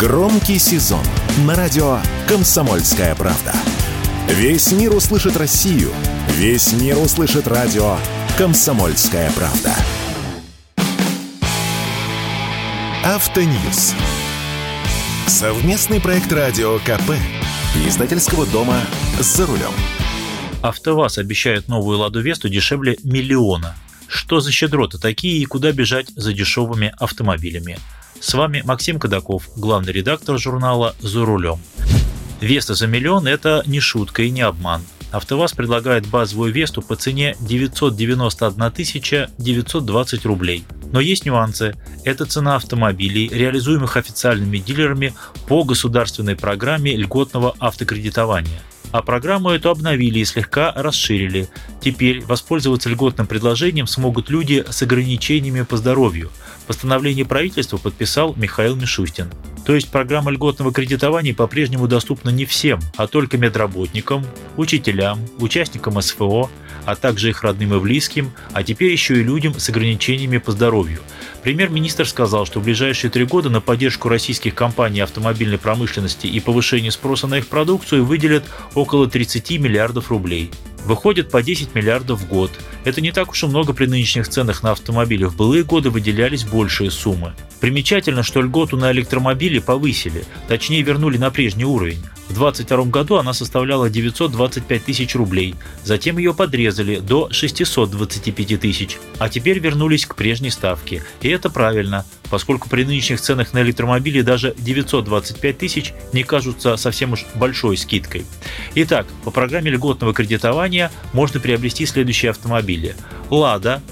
Громкий сезон на радио «Комсомольская правда». Весь мир услышит Россию. Весь мир услышит радио «Комсомольская правда». Автоньюз. Совместный проект радио КП. Издательского дома «За рулем». АвтоВАЗ обещает новую «Ладу Весту» дешевле миллиона. Что за щедроты такие и куда бежать за дешевыми автомобилями? С вами Максим Кадаков, главный редактор журнала «За рулем». Веста за миллион – это не шутка и не обман. АвтоВАЗ предлагает базовую Весту по цене 991 920 рублей. Но есть нюансы. Это цена автомобилей, реализуемых официальными дилерами по государственной программе льготного автокредитования. А программу эту обновили и слегка расширили. Теперь воспользоваться льготным предложением смогут люди с ограничениями по здоровью. Постановление правительства подписал Михаил Мишустин. То есть программа льготного кредитования по-прежнему доступна не всем, а только медработникам, учителям, участникам СФО, а также их родным и близким, а теперь еще и людям с ограничениями по здоровью. Премьер-министр сказал, что в ближайшие три года на поддержку российских компаний автомобильной промышленности и повышение спроса на их продукцию выделят около 30 миллиардов рублей. Выходит по 10 миллиардов в год. Это не так уж и много при нынешних ценах на автомобили. В былые годы выделялись большие суммы. Примечательно, что льготу на электромобили повысили, точнее вернули на прежний уровень. В 2022 году она составляла 925 тысяч рублей, затем ее подрезали до 625 тысяч, а теперь вернулись к прежней ставке. И это правильно, поскольку при нынешних ценах на электромобили даже 925 тысяч не кажутся совсем уж большой скидкой. Итак, по программе льготного кредитования можно приобрести следующие автомобили. «Лада»,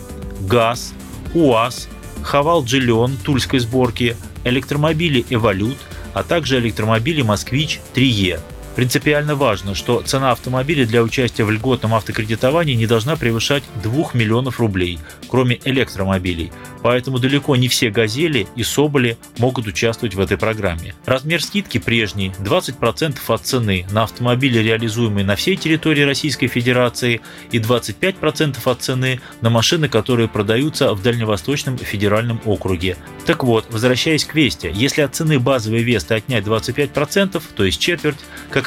«ГАЗ», «УАЗ», «Хавал Джиллион» тульской сборки, электромобили «Эволют», а также электромобили «Москвич 3Е». Принципиально важно, что цена автомобиля для участия в льготном автокредитовании не должна превышать 2 миллионов рублей, кроме электромобилей. Поэтому далеко не все «Газели» и «Соболи» могут участвовать в этой программе. Размер скидки прежний – 20% от цены на автомобили, реализуемые на всей территории Российской Федерации, и 25% от цены на машины, которые продаются в Дальневосточном федеральном округе. Так вот, возвращаясь к Весте, если от цены базовой Весты отнять 25%, то есть четверть,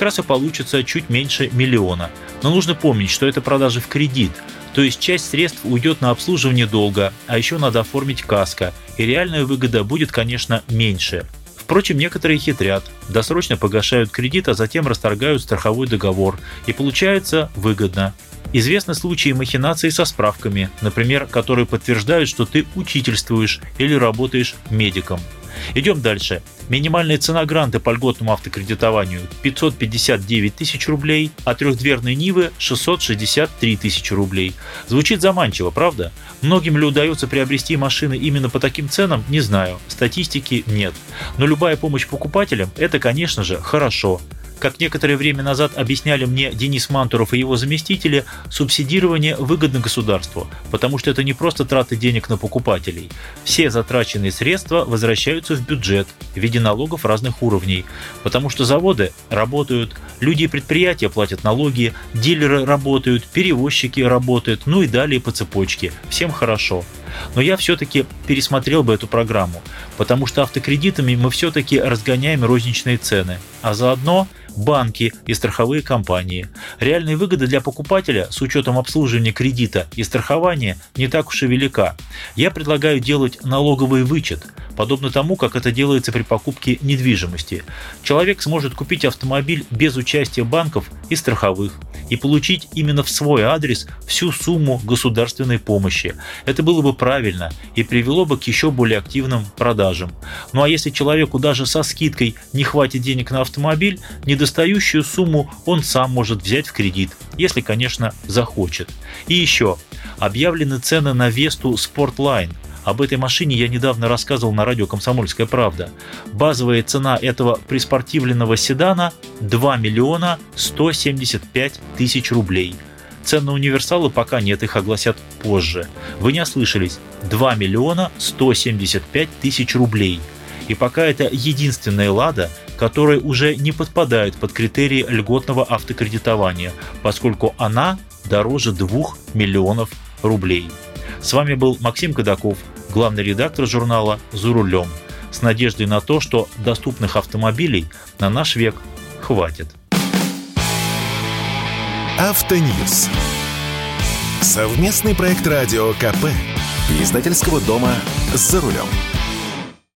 как раз и получится чуть меньше миллиона. Но нужно помнить, что это продажи в кредит, то есть часть средств уйдет на обслуживание долга, а еще надо оформить каско, и реальная выгода будет, конечно, меньше. Впрочем, некоторые хитрят, досрочно погашают кредит, а затем расторгают страховой договор, и получается выгодно. Известны случаи махинаций со справками, например, которые подтверждают, что ты учительствуешь или работаешь медиком. Идем дальше. Минимальная цена гранта по льготному автокредитованию 559 тысяч рублей, а трехдверной Нивы 663 тысячи рублей. Звучит заманчиво, правда? Многим ли удается приобрести машины именно по таким ценам, не знаю. Статистики нет. Но любая помощь покупателям – это, конечно же, хорошо. Как некоторое время назад объясняли мне Денис Мантуров и его заместители, субсидирование выгодно государству, потому что это не просто траты денег на покупателей. Все затраченные средства возвращаются в бюджет в виде налогов разных уровней, потому что заводы работают, люди и предприятия платят налоги, дилеры работают, перевозчики работают, ну и далее по цепочке. Всем хорошо. Но я все-таки пересмотрел бы эту программу, потому что автокредитами мы все-таки разгоняем розничные цены, а заодно банки и страховые компании. Реальная выгода для покупателя с учетом обслуживания кредита и страхования не так уж и велика. Я предлагаю делать налоговый вычет, подобно тому, как это делается при покупке недвижимости. Человек сможет купить автомобиль без участия банков и страховых и получить именно в свой адрес всю сумму государственной помощи. Это было бы правильно и привело бы к еще более активным продажам. Ну а если человеку даже со скидкой не хватит денег на автомобиль, недостающую сумму он сам может взять в кредит, если, конечно, захочет. И еще, объявлены цены на Весту Sportline – об этой машине я недавно рассказывал на радио «Комсомольская правда». Базовая цена этого приспортивленного седана 2 миллиона 175 тысяч рублей. Цен на универсалы пока нет, их огласят позже. Вы не ослышались, 2 миллиона 175 тысяч рублей. И пока это единственная «Лада», которая уже не подпадает под критерии льготного автокредитования, поскольку она дороже 2 миллионов рублей. С вами был Максим Кадаков, главный редактор журнала «За рулем». с надеждой на то, что доступных автомобилей на наш век хватит. Автоньюз. Совместный проект радио КП. Издательского дома «За рулем».